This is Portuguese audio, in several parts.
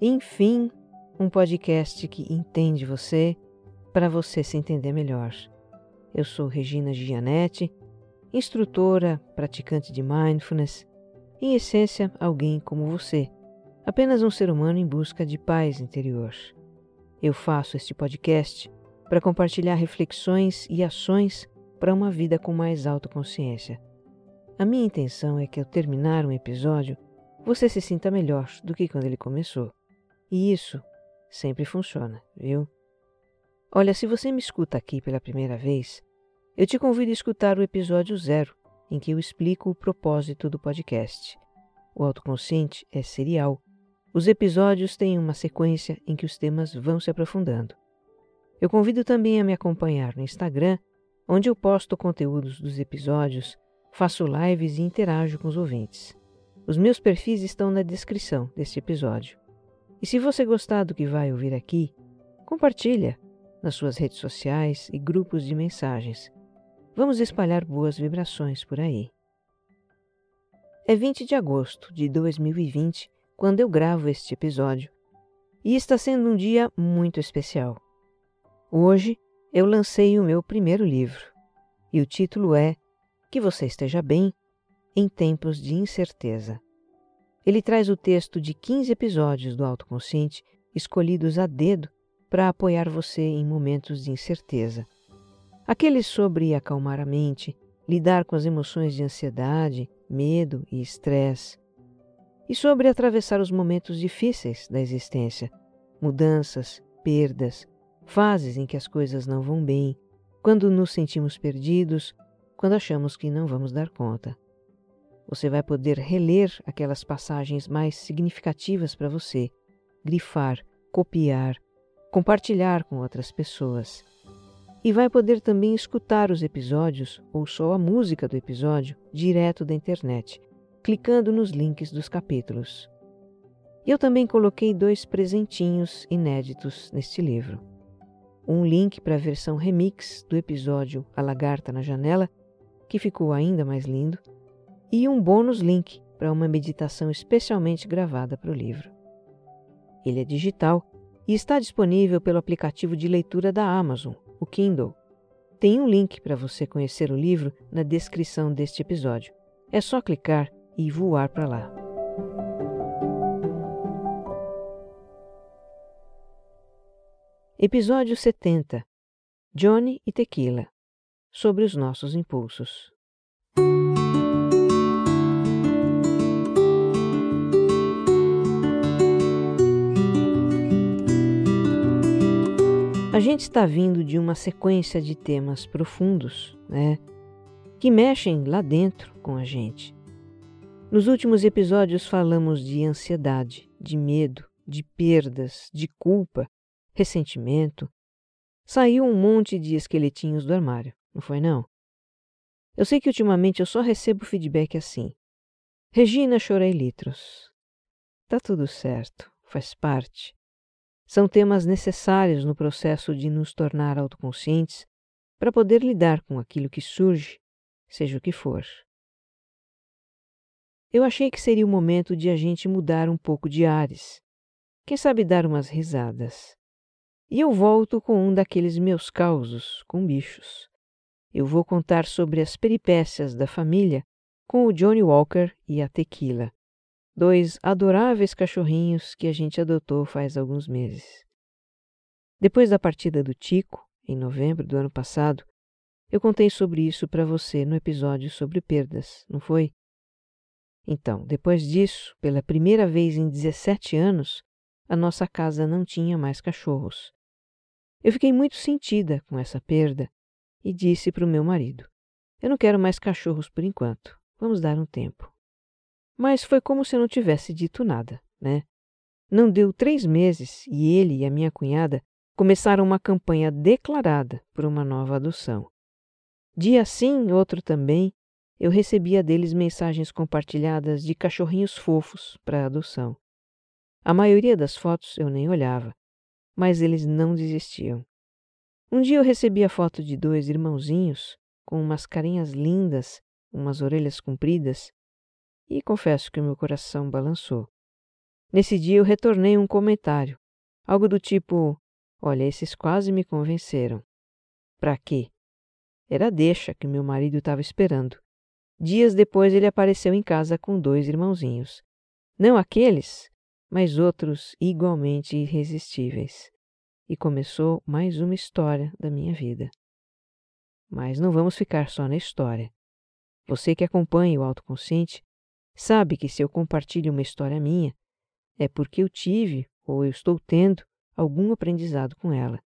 Enfim, um podcast que entende você para você se entender melhor. Eu sou Regina Gianetti, instrutora, praticante de mindfulness, em essência, alguém como você, apenas um ser humano em busca de paz interior. Eu faço este podcast para compartilhar reflexões e ações para uma vida com mais autoconsciência. A minha intenção é que ao terminar um episódio, você se sinta melhor do que quando ele começou. E isso sempre funciona, viu? Olha, se você me escuta aqui pela primeira vez, eu te convido a escutar o episódio zero, em que eu explico o propósito do podcast. O autoconsciente é serial. Os episódios têm uma sequência em que os temas vão se aprofundando. Eu convido também a me acompanhar no Instagram, onde eu posto conteúdos dos episódios, faço lives e interajo com os ouvintes. Os meus perfis estão na descrição deste episódio. E se você gostar do que vai ouvir aqui, compartilha nas suas redes sociais e grupos de mensagens. Vamos espalhar boas vibrações por aí. É 20 de agosto de 2020 quando eu gravo este episódio e está sendo um dia muito especial. Hoje eu lancei o meu primeiro livro e o título é Que Você Esteja Bem em Tempos de Incerteza. Ele traz o texto de 15 episódios do Autoconsciente escolhidos a dedo para apoiar você em momentos de incerteza. Aqueles sobre acalmar a mente, lidar com as emoções de ansiedade, medo e estresse. E sobre atravessar os momentos difíceis da existência, mudanças, perdas, fases em que as coisas não vão bem, quando nos sentimos perdidos, quando achamos que não vamos dar conta. Você vai poder reler aquelas passagens mais significativas para você, grifar, copiar, compartilhar com outras pessoas. E vai poder também escutar os episódios ou só a música do episódio direto da internet, clicando nos links dos capítulos. Eu também coloquei dois presentinhos inéditos neste livro. Um link para a versão remix do episódio A Lagarta na Janela, que ficou ainda mais lindo, e um bônus link para uma meditação especialmente gravada para o livro. Ele é digital e está disponível pelo aplicativo de leitura da Amazon, o Kindle. Tem um link para você conhecer o livro na descrição deste episódio. É só clicar e voar para lá. Episódio 70 Johnny e Tequila sobre os nossos impulsos. A gente está vindo de uma sequência de temas profundos, né, que mexem lá dentro com a gente. Nos últimos episódios falamos de ansiedade, de medo, de perdas, de culpa, ressentimento. Saiu um monte de esqueletinhos do armário, não foi não? Eu sei que ultimamente eu só recebo feedback assim. Regina, chorei litros. Tá tudo certo, faz parte. São temas necessários no processo de nos tornar autoconscientes para poder lidar com aquilo que surge, seja o que for. Eu achei que seria o momento de a gente mudar um pouco de ares. Quem sabe dar umas risadas. E eu volto com um daqueles meus causos com bichos. Eu vou contar sobre as peripécias da família com o Johnny Walker e a Tequila dois adoráveis cachorrinhos que a gente adotou faz alguns meses. Depois da partida do Tico, em novembro do ano passado, eu contei sobre isso para você no episódio sobre perdas, não foi? Então, depois disso, pela primeira vez em 17 anos, a nossa casa não tinha mais cachorros. Eu fiquei muito sentida com essa perda e disse para o meu marido: Eu não quero mais cachorros por enquanto. Vamos dar um tempo. Mas foi como se não tivesse dito nada, né? Não deu três meses e ele e a minha cunhada começaram uma campanha declarada por uma nova adoção. Dia sim, outro também, eu recebia deles mensagens compartilhadas de cachorrinhos fofos para adoção. A maioria das fotos eu nem olhava, mas eles não desistiam. Um dia eu recebi a foto de dois irmãozinhos com umas carinhas lindas, umas orelhas compridas, e confesso que o meu coração balançou. Nesse dia eu retornei um comentário, algo do tipo: Olha, esses quase me convenceram. Pra quê? Era a deixa que meu marido estava esperando. Dias depois ele apareceu em casa com dois irmãozinhos. Não aqueles, mas outros igualmente irresistíveis. E começou mais uma história da minha vida. Mas não vamos ficar só na história. Você que acompanha o autoconsciente sabe que se eu compartilho uma história minha, é porque eu tive ou eu estou tendo algum aprendizado com ela.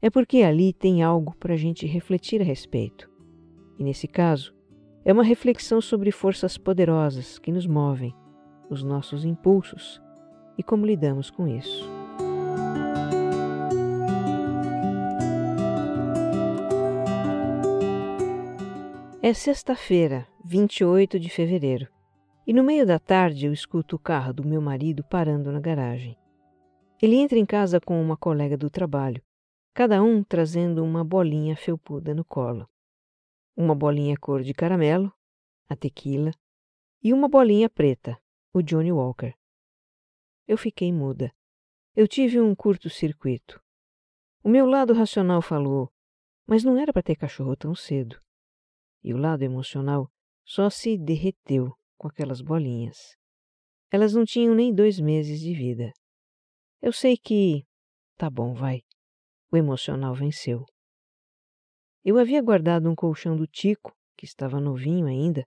É porque ali tem algo para a gente refletir a respeito. E nesse caso, é uma reflexão sobre forças poderosas que nos movem, os nossos impulsos e como lidamos com isso. É sexta-feira, 28 de fevereiro, e no meio da tarde eu escuto o carro do meu marido parando na garagem. Ele entra em casa com uma colega do trabalho, cada um trazendo uma bolinha felpuda no colo. Uma bolinha cor de caramelo, a tequila, e uma bolinha preta, o Johnny Walker. Eu fiquei muda. Eu tive um curto-circuito. O meu lado racional falou, mas não era para ter cachorro tão cedo e o lado emocional só se derreteu com aquelas bolinhas. Elas não tinham nem dois meses de vida. Eu sei que. Tá bom, vai. O emocional venceu. Eu havia guardado um colchão do Tico, que estava novinho ainda.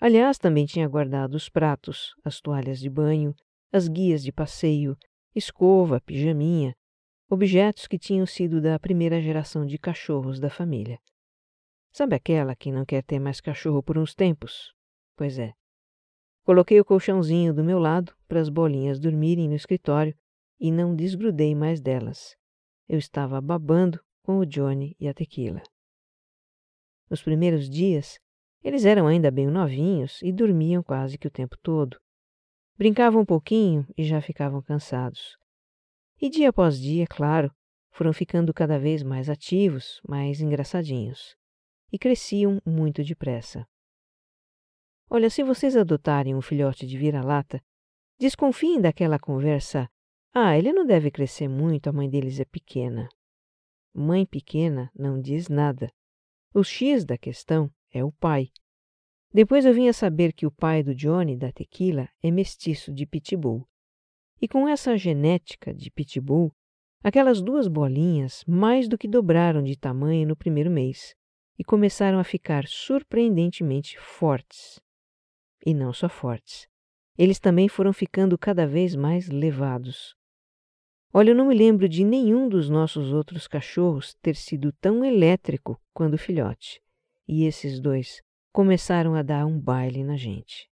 Aliás, também tinha guardado os pratos, as toalhas de banho, as guias de passeio, escova, pijaminha, objetos que tinham sido da primeira geração de cachorros da família. Sabe aquela que não quer ter mais cachorro por uns tempos? Pois é. Coloquei o colchãozinho do meu lado para as bolinhas dormirem no escritório e não desgrudei mais delas. Eu estava babando com o Johnny e a tequila. Nos primeiros dias, eles eram ainda bem novinhos e dormiam quase que o tempo todo. Brincavam um pouquinho e já ficavam cansados. E dia após dia, claro, foram ficando cada vez mais ativos, mais engraçadinhos e cresciam muito depressa. Olha, se vocês adotarem um filhote de vira-lata, desconfiem daquela conversa: ah, ele não deve crescer muito, a mãe deles é pequena. Mãe pequena não diz nada. O X da questão é o pai. Depois eu vim a saber que o pai do Johnny da tequila é mestiço de pitbull. E com essa genética de pitbull, aquelas duas bolinhas mais do que dobraram de tamanho no primeiro mês e começaram a ficar surpreendentemente fortes. E não só fortes. Eles também foram ficando cada vez mais levados. Olha, eu não me lembro de nenhum dos nossos outros cachorros ter sido tão elétrico quando filhote. E esses dois começaram a dar um baile na gente.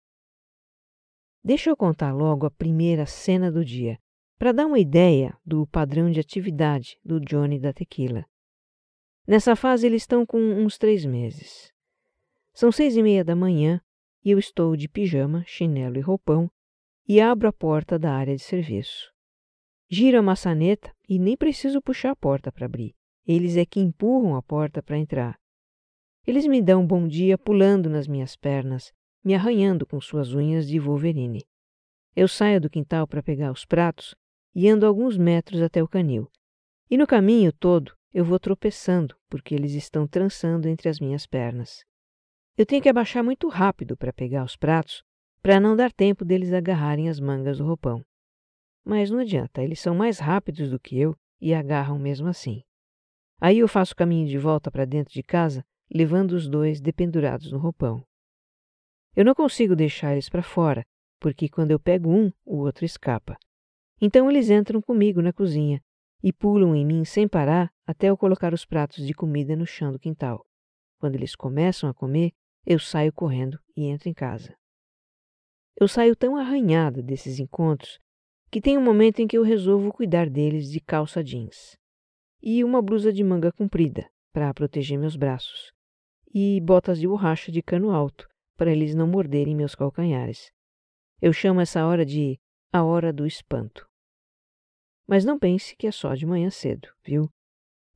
Deixa eu contar logo a primeira cena do dia, para dar uma ideia do padrão de atividade do Johnny da Tequila. Nessa fase, eles estão com uns três meses. São seis e meia da manhã e eu estou de pijama, chinelo e roupão e abro a porta da área de serviço. Giro a maçaneta e nem preciso puxar a porta para abrir. Eles é que empurram a porta para entrar. Eles me dão um bom dia pulando nas minhas pernas, me arranhando com suas unhas de Wolverine. Eu saio do quintal para pegar os pratos e ando alguns metros até o canil. E no caminho todo eu vou tropeçando porque eles estão trançando entre as minhas pernas. Eu tenho que abaixar muito rápido para pegar os pratos, para não dar tempo deles agarrarem as mangas do roupão. Mas não adianta, eles são mais rápidos do que eu e agarram mesmo assim. Aí eu faço o caminho de volta para dentro de casa, levando os dois dependurados no roupão. Eu não consigo deixar eles para fora, porque quando eu pego um, o outro escapa. Então eles entram comigo na cozinha e pulam em mim sem parar até eu colocar os pratos de comida no chão do quintal. Quando eles começam a comer, eu saio correndo e entro em casa. Eu saio tão arranhada desses encontros que tem um momento em que eu resolvo cuidar deles de calça jeans e uma blusa de manga comprida para proteger meus braços e botas de borracha de cano alto para eles não morderem meus calcanhares. Eu chamo essa hora de a hora do espanto. Mas não pense que é só de manhã cedo, viu?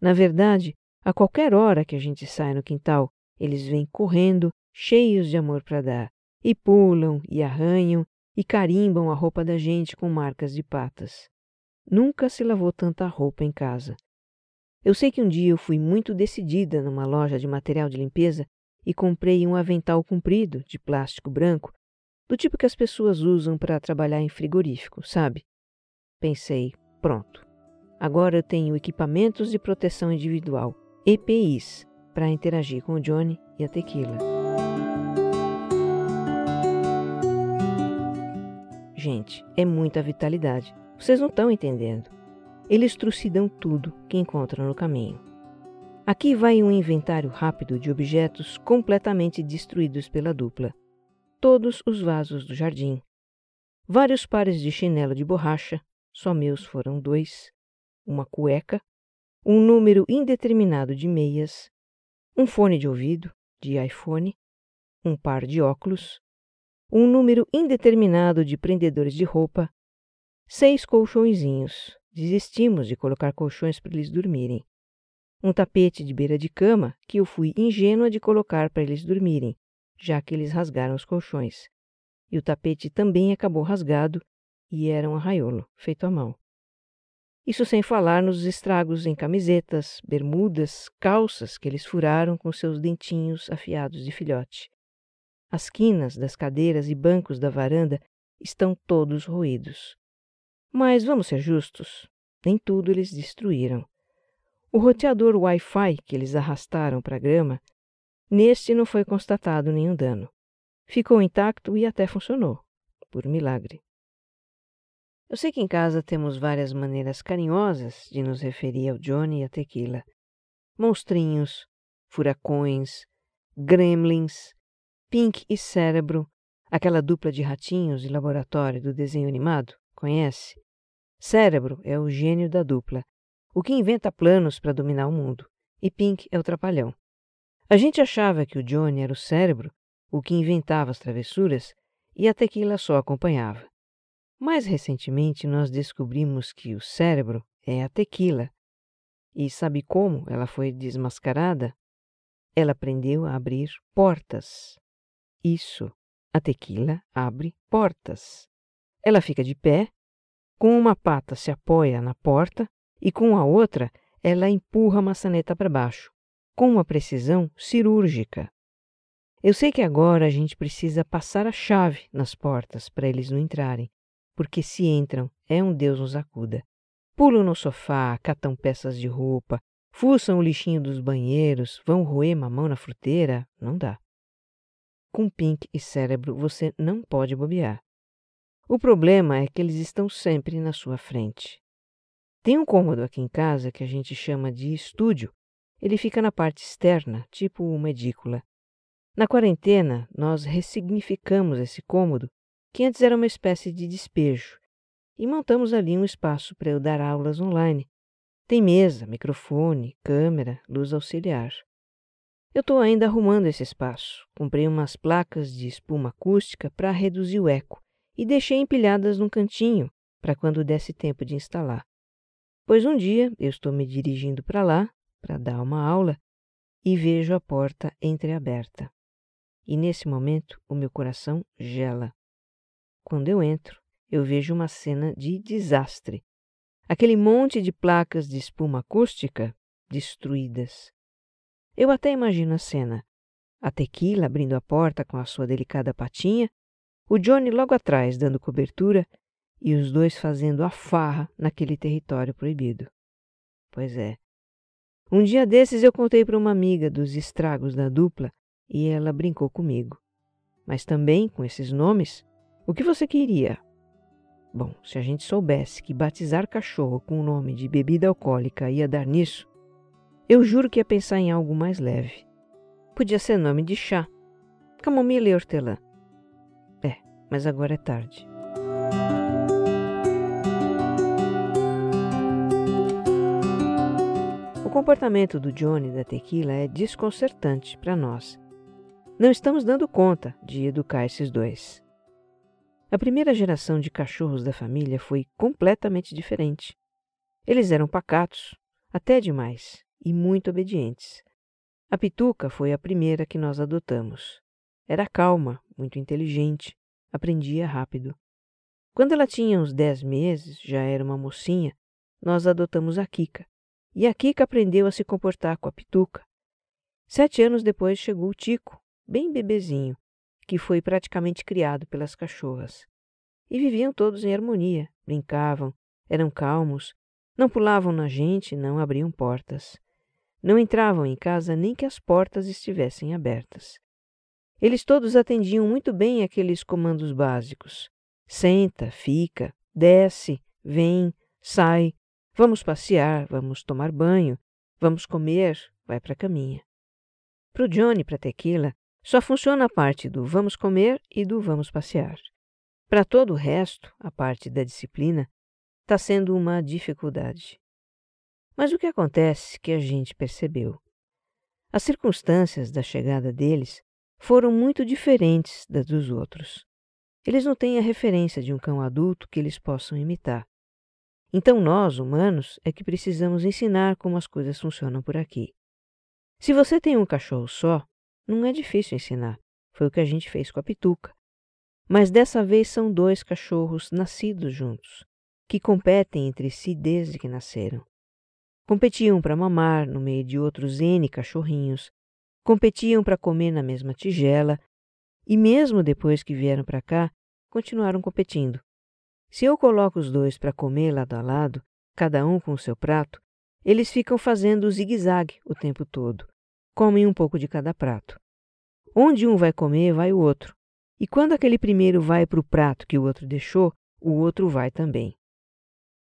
Na verdade, a qualquer hora que a gente sai no quintal, eles vêm correndo, cheios de amor para dar, e pulam e arranham e carimbam a roupa da gente com marcas de patas. Nunca se lavou tanta roupa em casa. Eu sei que um dia eu fui muito decidida numa loja de material de limpeza e comprei um avental comprido de plástico branco, do tipo que as pessoas usam para trabalhar em frigorífico, sabe? Pensei, Pronto. Agora eu tenho equipamentos de proteção individual, EPIs, para interagir com o Johnny e a Tequila. Gente, é muita vitalidade. Vocês não estão entendendo. Eles trucidam tudo que encontram no caminho. Aqui vai um inventário rápido de objetos completamente destruídos pela dupla. Todos os vasos do jardim. Vários pares de chinelo de borracha, só meus foram dois, uma cueca, um número indeterminado de meias, um fone de ouvido, de iPhone, um par de óculos, um número indeterminado de prendedores de roupa, seis colchõezinhos, desistimos de colocar colchões para eles dormirem, um tapete de beira de cama que eu fui ingênua de colocar para eles dormirem, já que eles rasgaram os colchões. E o tapete também acabou rasgado e era um arraiolo, feito à mão. Isso sem falar nos estragos em camisetas, bermudas, calças que eles furaram com seus dentinhos afiados de filhote. As quinas das cadeiras e bancos da varanda estão todos roídos. Mas vamos ser justos, nem tudo eles destruíram. O roteador Wi-Fi que eles arrastaram para a grama, neste não foi constatado nenhum dano. Ficou intacto e até funcionou, por milagre. Eu sei que em casa temos várias maneiras carinhosas de nos referir ao Johnny e à Tequila. Monstrinhos, furacões, gremlins, Pink e Cérebro, aquela dupla de ratinhos de laboratório do desenho animado, conhece? Cérebro é o gênio da dupla, o que inventa planos para dominar o mundo, e Pink é o trapalhão. A gente achava que o Johnny era o cérebro, o que inventava as travessuras, e a Tequila só acompanhava. Mais recentemente, nós descobrimos que o cérebro é a tequila. E sabe como ela foi desmascarada? Ela aprendeu a abrir portas. Isso, a tequila abre portas. Ela fica de pé, com uma pata se apoia na porta e com a outra ela empurra a maçaneta para baixo, com uma precisão cirúrgica. Eu sei que agora a gente precisa passar a chave nas portas para eles não entrarem, porque se entram, é um Deus nos acuda. Pulam no sofá, catam peças de roupa, fuçam o lixinho dos banheiros, vão roer mamão na fruteira, não dá. Com Pink e cérebro você não pode bobear. O problema é que eles estão sempre na sua frente. Tem um cômodo aqui em casa que a gente chama de estúdio. Ele fica na parte externa, tipo uma edícula. Na quarentena, nós ressignificamos esse cômodo que antes era uma espécie de despejo, e montamos ali um espaço para eu dar aulas online. Tem mesa, microfone, câmera, luz auxiliar. Eu estou ainda arrumando esse espaço. Comprei umas placas de espuma acústica para reduzir o eco e deixei empilhadas num cantinho para quando desse tempo de instalar. Pois um dia eu estou me dirigindo para lá para dar uma aula e vejo a porta entreaberta. E nesse momento o meu coração gela. Quando eu entro, eu vejo uma cena de desastre. Aquele monte de placas de espuma acústica destruídas. Eu até imagino a cena. A tequila abrindo a porta com a sua delicada patinha, o Johnny logo atrás dando cobertura e os dois fazendo a farra naquele território proibido. Pois é. Um dia desses eu contei para uma amiga dos estragos da dupla e ela brincou comigo. Mas também, com esses nomes, o que você queria? Bom, se a gente soubesse que batizar cachorro com o nome de bebida alcoólica ia dar nisso, eu juro que ia pensar em algo mais leve. Podia ser nome de chá, camomila e hortelã. É, mas agora é tarde. O comportamento do Johnny da tequila é desconcertante para nós. Não estamos dando conta de educar esses dois. A primeira geração de cachorros da família foi completamente diferente. Eles eram pacatos, até demais, e muito obedientes. A Pituca foi a primeira que nós adotamos. Era calma, muito inteligente, aprendia rápido. Quando ela tinha uns dez meses, já era uma mocinha, nós adotamos a Kika. E a Kika aprendeu a se comportar com a Pituca. Sete anos depois chegou o Tico, bem bebezinho, que foi praticamente criado pelas cachorras. E viviam todos em harmonia, brincavam, eram calmos, não pulavam na gente, não abriam portas. Não entravam em casa nem que as portas estivessem abertas. Eles todos atendiam muito bem aqueles comandos básicos: senta, fica, desce, vem, sai, vamos passear, vamos tomar banho, vamos comer, vai para a caminha. Para o Johnny e para Tequila, só funciona a parte do vamos comer e do vamos passear. Para todo o resto, a parte da disciplina, está sendo uma dificuldade. Mas o que acontece que a gente percebeu? As circunstâncias da chegada deles foram muito diferentes das dos outros. Eles não têm a referência de um cão adulto que eles possam imitar. Então nós, humanos, é que precisamos ensinar como as coisas funcionam por aqui. Se você tem um cachorro só, não é difícil ensinar. Foi o que a gente fez com a Pituca. Mas dessa vez são dois cachorros nascidos juntos, que competem entre si desde que nasceram. Competiam para mamar no meio de outros N cachorrinhos, competiam para comer na mesma tigela, e mesmo depois que vieram para cá, continuaram competindo. Se eu coloco os dois para comer lado a lado, cada um com o seu prato, eles ficam fazendo zigue-zague o tempo todo, comem um pouco de cada prato. Onde um vai comer, vai o outro. E quando aquele primeiro vai para o prato que o outro deixou, o outro vai também.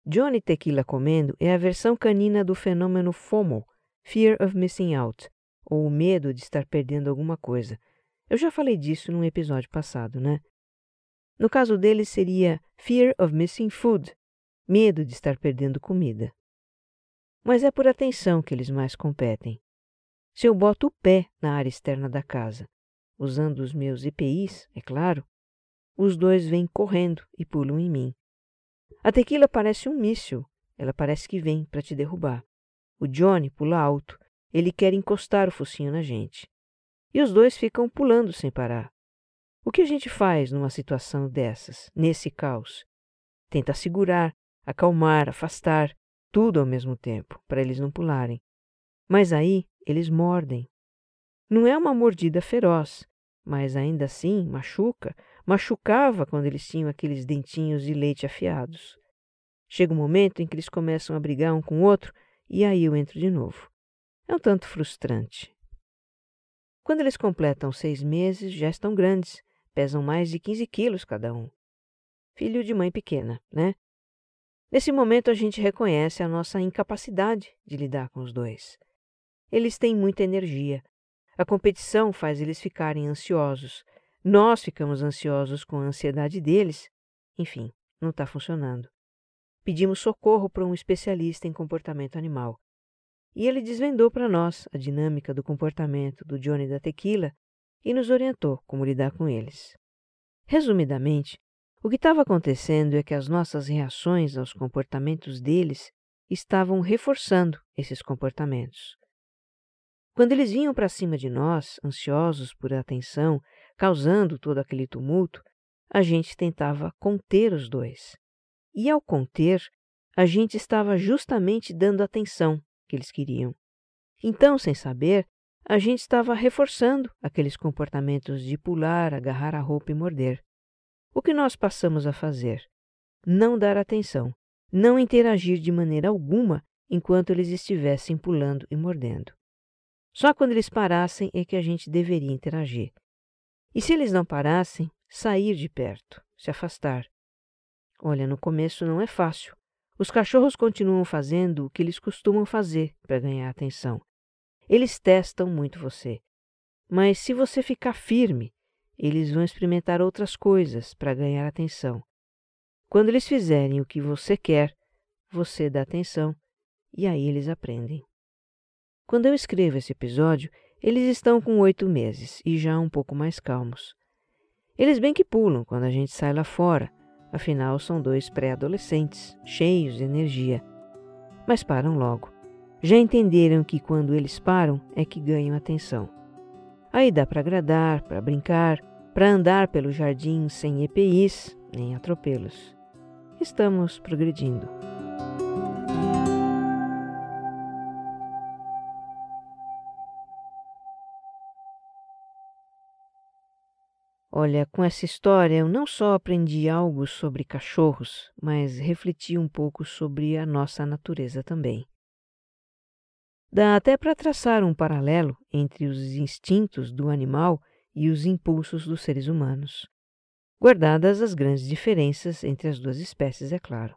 Johnny Tequila comendo é a versão canina do fenômeno FOMO, Fear of Missing Out, ou o medo de estar perdendo alguma coisa. Eu já falei disso num episódio passado, né? No caso deles seria Fear of Missing Food, medo de estar perdendo comida. Mas é por atenção que eles mais competem. Se eu boto o pé na área externa da casa, usando os meus EPIs, é claro, os dois vêm correndo e pulam em mim. A tequila parece um míssil, ela parece que vem para te derrubar. O Johnny pula alto, ele quer encostar o focinho na gente. E os dois ficam pulando sem parar. O que a gente faz numa situação dessas, nesse caos? Tenta segurar, acalmar, afastar, tudo ao mesmo tempo, para eles não pularem. Mas aí eles mordem. Não é uma mordida feroz, mas ainda assim machuca, machucava quando eles tinham aqueles dentinhos de leite afiados. Chega um momento em que eles começam a brigar um com o outro e aí eu entro de novo. É um tanto frustrante. Quando eles completam seis meses, já estão grandes, pesam mais de 15 quilos cada um. Filho de mãe pequena, né? Nesse momento a gente reconhece a nossa incapacidade de lidar com os dois. Eles têm muita energia. A competição faz eles ficarem ansiosos. Nós ficamos ansiosos com a ansiedade deles. Enfim, não está funcionando. Pedimos socorro para um especialista em comportamento animal. E ele desvendou para nós a dinâmica do comportamento do Johnny da Tequila e nos orientou como lidar com eles. Resumidamente, o que estava acontecendo é que as nossas reações aos comportamentos deles estavam reforçando esses comportamentos. Quando eles vinham para cima de nós, ansiosos por atenção, causando todo aquele tumulto, a gente tentava conter os dois. E ao conter, a gente estava justamente dando atenção que eles queriam. Então, sem saber, a gente estava reforçando aqueles comportamentos de pular, agarrar a roupa e morder. O que nós passamos a fazer? Não dar atenção, não interagir de maneira alguma enquanto eles estivessem pulando e mordendo. Só quando eles parassem é que a gente deveria interagir. E se eles não parassem, sair de perto, se afastar. Olha, no começo não é fácil. Os cachorros continuam fazendo o que eles costumam fazer para ganhar atenção. Eles testam muito você. Mas se você ficar firme, eles vão experimentar outras coisas para ganhar atenção. Quando eles fizerem o que você quer, você dá atenção e aí eles aprendem. Quando eu escrevo esse episódio, eles estão com oito meses e já um pouco mais calmos. Eles bem que pulam quando a gente sai lá fora, afinal são dois pré-adolescentes, cheios de energia. Mas param logo. Já entenderam que quando eles param é que ganham atenção. Aí dá para agradar, para brincar, para andar pelo jardim sem EPIs nem atropelos. Estamos progredindo. Olha, com essa história eu não só aprendi algo sobre cachorros, mas refleti um pouco sobre a nossa natureza também. Dá até para traçar um paralelo entre os instintos do animal e os impulsos dos seres humanos, guardadas as grandes diferenças entre as duas espécies, é claro.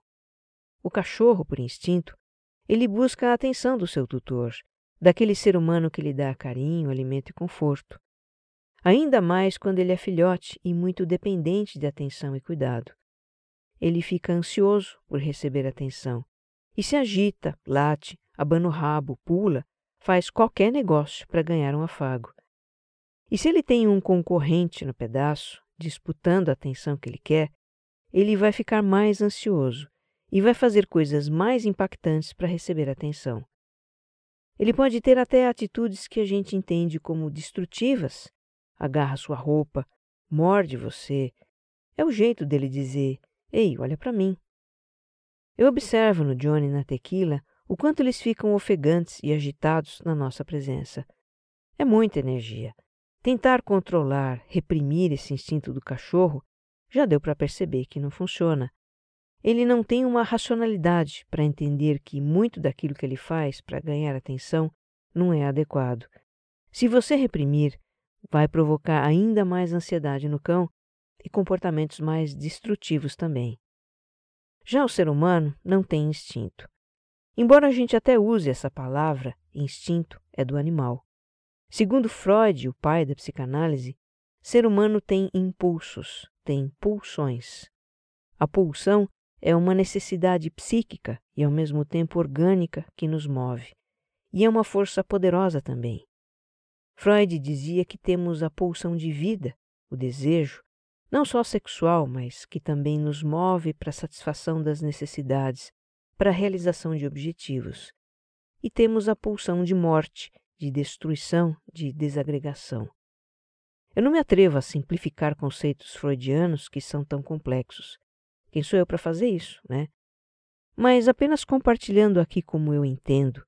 O cachorro, por instinto, ele busca a atenção do seu tutor, daquele ser humano que lhe dá carinho, alimento e conforto ainda mais quando ele é filhote e muito dependente de atenção e cuidado. Ele fica ansioso por receber atenção e se agita, late, abana o rabo, pula, faz qualquer negócio para ganhar um afago. E se ele tem um concorrente no pedaço, disputando a atenção que ele quer, ele vai ficar mais ansioso e vai fazer coisas mais impactantes para receber atenção. Ele pode ter até atitudes que a gente entende como destrutivas, agarra sua roupa, morde você. É o jeito dele dizer: Ei, olha para mim. Eu observo no Johnny e na Tequila o quanto eles ficam ofegantes e agitados na nossa presença. É muita energia. Tentar controlar, reprimir esse instinto do cachorro já deu para perceber que não funciona. Ele não tem uma racionalidade para entender que muito daquilo que ele faz para ganhar atenção não é adequado. Se você reprimir, vai provocar ainda mais ansiedade no cão e comportamentos mais destrutivos também. Já o ser humano não tem instinto. Embora a gente até use essa palavra, instinto é do animal. Segundo Freud, o pai da psicanálise, ser humano tem impulsos, tem pulsões. A pulsão é uma necessidade psíquica e ao mesmo tempo orgânica que nos move, e é uma força poderosa também. Freud dizia que temos a pulsão de vida, o desejo, não só sexual, mas que também nos move para a satisfação das necessidades, para a realização de objetivos. E temos a pulsão de morte, de destruição, de desagregação. Eu não me atrevo a simplificar conceitos freudianos que são tão complexos. Quem sou eu para fazer isso, né? Mas apenas compartilhando aqui como eu entendo,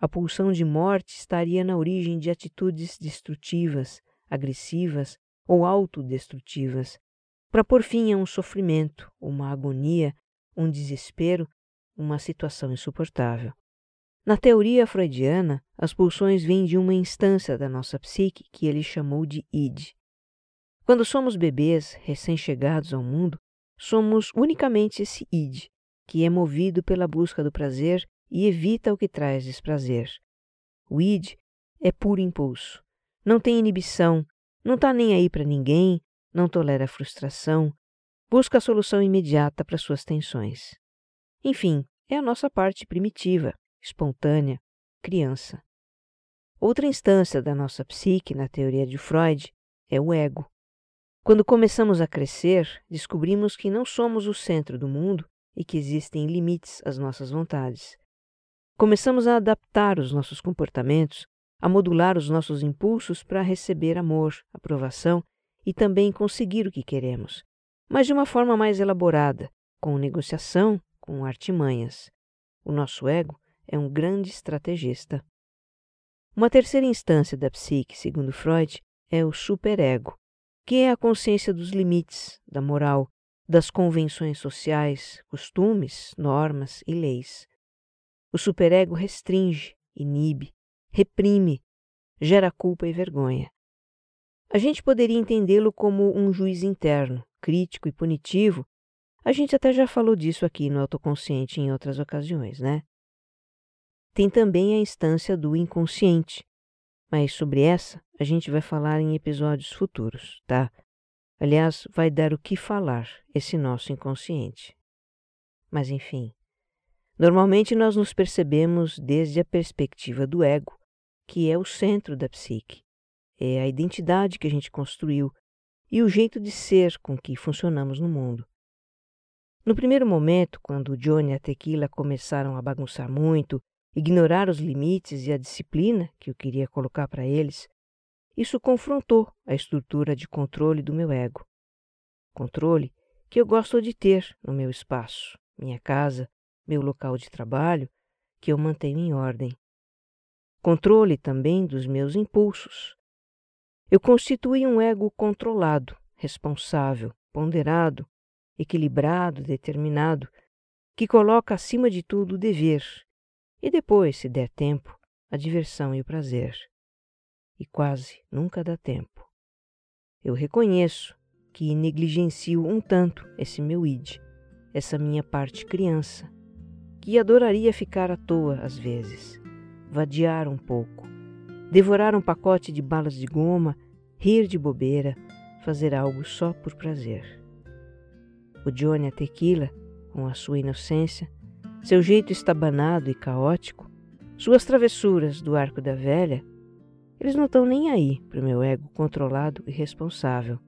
a pulsão de morte estaria na origem de atitudes destrutivas, agressivas ou autodestrutivas, para pôr fim a um sofrimento, uma agonia, um desespero, uma situação insuportável. Na teoria freudiana, as pulsões vêm de uma instância da nossa psique que ele chamou de id. Quando somos bebês recém-chegados ao mundo, somos unicamente esse id, que é movido pela busca do prazer e evita o que traz desprazer. O id é puro impulso. Não tem inibição, não está nem aí para ninguém, não tolera frustração, busca a solução imediata para suas tensões. Enfim, é a nossa parte primitiva, espontânea, criança. Outra instância da nossa psique, na teoria de Freud, é o ego. Quando começamos a crescer, descobrimos que não somos o centro do mundo e que existem limites às nossas vontades. Começamos a adaptar os nossos comportamentos, a modular os nossos impulsos para receber amor, aprovação e também conseguir o que queremos, mas de uma forma mais elaborada, com negociação, com artimanhas. O nosso ego é um grande estrategista. Uma terceira instância da psique, segundo Freud, é o superego, que é a consciência dos limites, da moral, das convenções sociais, costumes, normas e leis. O superego restringe, inibe, reprime, gera culpa e vergonha. A gente poderia entendê-lo como um juiz interno, crítico e punitivo. A gente até já falou disso aqui no autoconsciente em outras ocasiões, né? Tem também a instância do inconsciente, mas sobre essa a gente vai falar em episódios futuros, tá? Aliás, vai dar o que falar esse nosso inconsciente. Mas enfim, Normalmente nós nos percebemos desde a perspectiva do ego, que é o centro da psique. É a identidade que a gente construiu e o jeito de ser com que funcionamos no mundo. No primeiro momento, quando Johnny e a Tequila começaram a bagunçar muito, ignorar os limites e a disciplina que eu queria colocar para eles, isso confrontou a estrutura de controle do meu ego. Controle que eu gosto de ter no meu espaço, minha casa, meu local de trabalho, que eu mantenho em ordem. Controle também dos meus impulsos. Eu constituí um ego controlado, responsável, ponderado, equilibrado, determinado, que coloca acima de tudo o dever e depois, se der tempo, a diversão e o prazer. E quase nunca dá tempo. Eu reconheço que negligencio um tanto esse meu id, essa minha parte criança, que adoraria ficar à toa às vezes, vadiar um pouco, devorar um pacote de balas de goma, rir de bobeira, fazer algo só por prazer. O Johnny a tequila, com a sua inocência, seu jeito estabanado e caótico, suas travessuras do arco da velha, eles não estão nem aí para o meu ego controlado e responsável.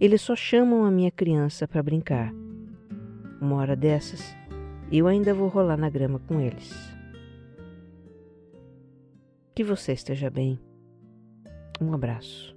Eles só chamam a minha criança para brincar. Uma hora dessas, eu ainda vou rolar na grama com eles. Que você esteja bem. Um abraço.